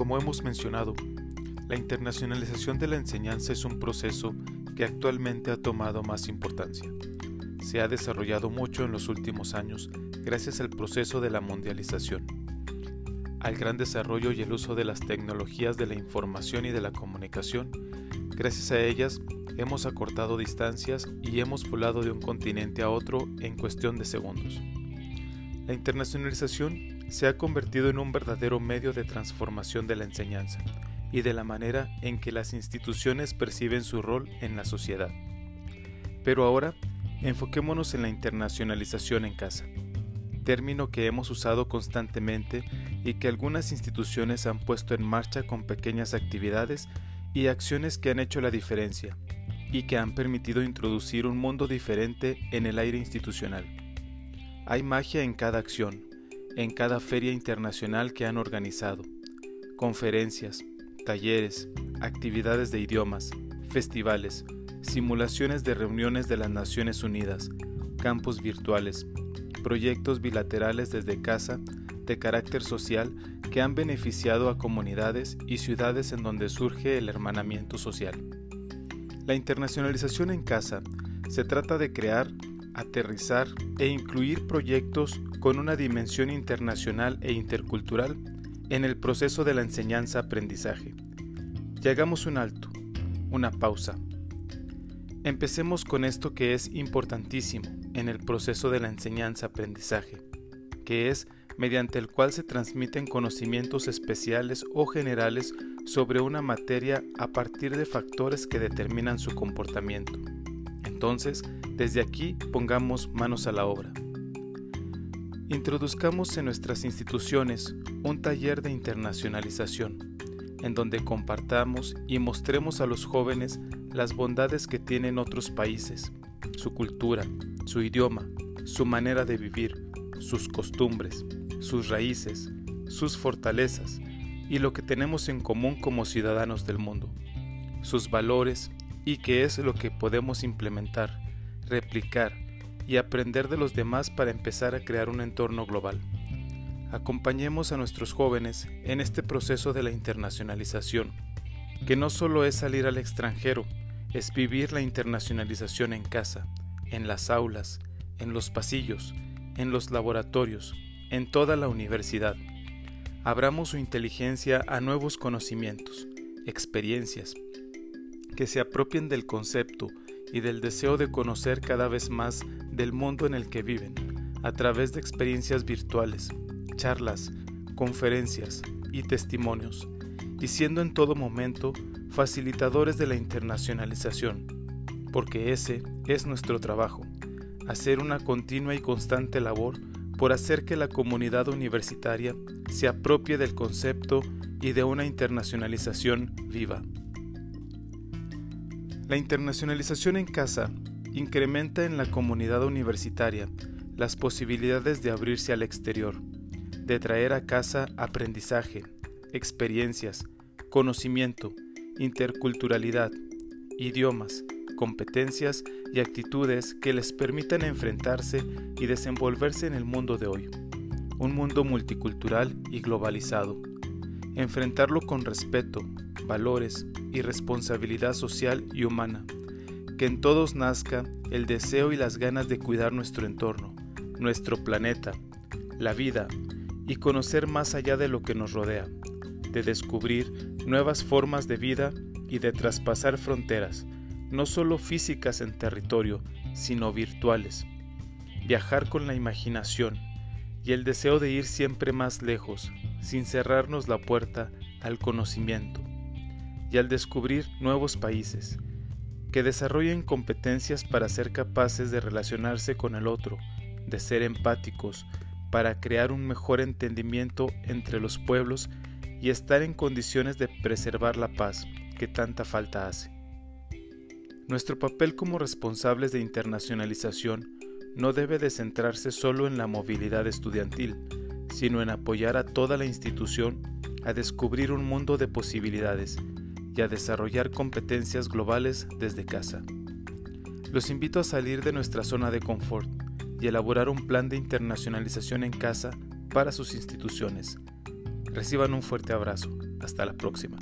Como hemos mencionado, la internacionalización de la enseñanza es un proceso que actualmente ha tomado más importancia. Se ha desarrollado mucho en los últimos años gracias al proceso de la mundialización, al gran desarrollo y el uso de las tecnologías de la información y de la comunicación. Gracias a ellas hemos acortado distancias y hemos volado de un continente a otro en cuestión de segundos. La internacionalización se ha convertido en un verdadero medio de transformación de la enseñanza y de la manera en que las instituciones perciben su rol en la sociedad. Pero ahora, enfoquémonos en la internacionalización en casa, término que hemos usado constantemente y que algunas instituciones han puesto en marcha con pequeñas actividades y acciones que han hecho la diferencia y que han permitido introducir un mundo diferente en el aire institucional. Hay magia en cada acción, en cada feria internacional que han organizado, conferencias, talleres, actividades de idiomas, festivales, simulaciones de reuniones de las Naciones Unidas, campus virtuales, proyectos bilaterales desde casa de carácter social que han beneficiado a comunidades y ciudades en donde surge el hermanamiento social. La internacionalización en casa se trata de crear, aterrizar e incluir proyectos con una dimensión internacional e intercultural en el proceso de la enseñanza-aprendizaje. Y hagamos un alto, una pausa. Empecemos con esto que es importantísimo en el proceso de la enseñanza-aprendizaje, que es mediante el cual se transmiten conocimientos especiales o generales sobre una materia a partir de factores que determinan su comportamiento. Entonces, desde aquí pongamos manos a la obra. Introduzcamos en nuestras instituciones un taller de internacionalización, en donde compartamos y mostremos a los jóvenes las bondades que tienen otros países, su cultura, su idioma, su manera de vivir, sus costumbres, sus raíces, sus fortalezas y lo que tenemos en común como ciudadanos del mundo, sus valores y qué es lo que podemos implementar, replicar y aprender de los demás para empezar a crear un entorno global. Acompañemos a nuestros jóvenes en este proceso de la internacionalización, que no solo es salir al extranjero, es vivir la internacionalización en casa, en las aulas, en los pasillos, en los laboratorios, en toda la universidad. Abramos su inteligencia a nuevos conocimientos, experiencias, que se apropien del concepto y del deseo de conocer cada vez más del mundo en el que viven, a través de experiencias virtuales, charlas, conferencias y testimonios, y siendo en todo momento facilitadores de la internacionalización, porque ese es nuestro trabajo, hacer una continua y constante labor por hacer que la comunidad universitaria se apropie del concepto y de una internacionalización viva. La internacionalización en casa incrementa en la comunidad universitaria las posibilidades de abrirse al exterior, de traer a casa aprendizaje, experiencias, conocimiento, interculturalidad, idiomas, competencias y actitudes que les permitan enfrentarse y desenvolverse en el mundo de hoy, un mundo multicultural y globalizado. Enfrentarlo con respeto, valores y responsabilidad social y humana, que en todos nazca el deseo y las ganas de cuidar nuestro entorno, nuestro planeta, la vida y conocer más allá de lo que nos rodea, de descubrir nuevas formas de vida y de traspasar fronteras, no solo físicas en territorio, sino virtuales. Viajar con la imaginación y el deseo de ir siempre más lejos, sin cerrarnos la puerta al conocimiento y al descubrir nuevos países, que desarrollen competencias para ser capaces de relacionarse con el otro, de ser empáticos, para crear un mejor entendimiento entre los pueblos y estar en condiciones de preservar la paz que tanta falta hace. Nuestro papel como responsables de internacionalización no debe de centrarse solo en la movilidad estudiantil, sino en apoyar a toda la institución a descubrir un mundo de posibilidades y a desarrollar competencias globales desde casa. Los invito a salir de nuestra zona de confort y elaborar un plan de internacionalización en casa para sus instituciones. Reciban un fuerte abrazo. Hasta la próxima.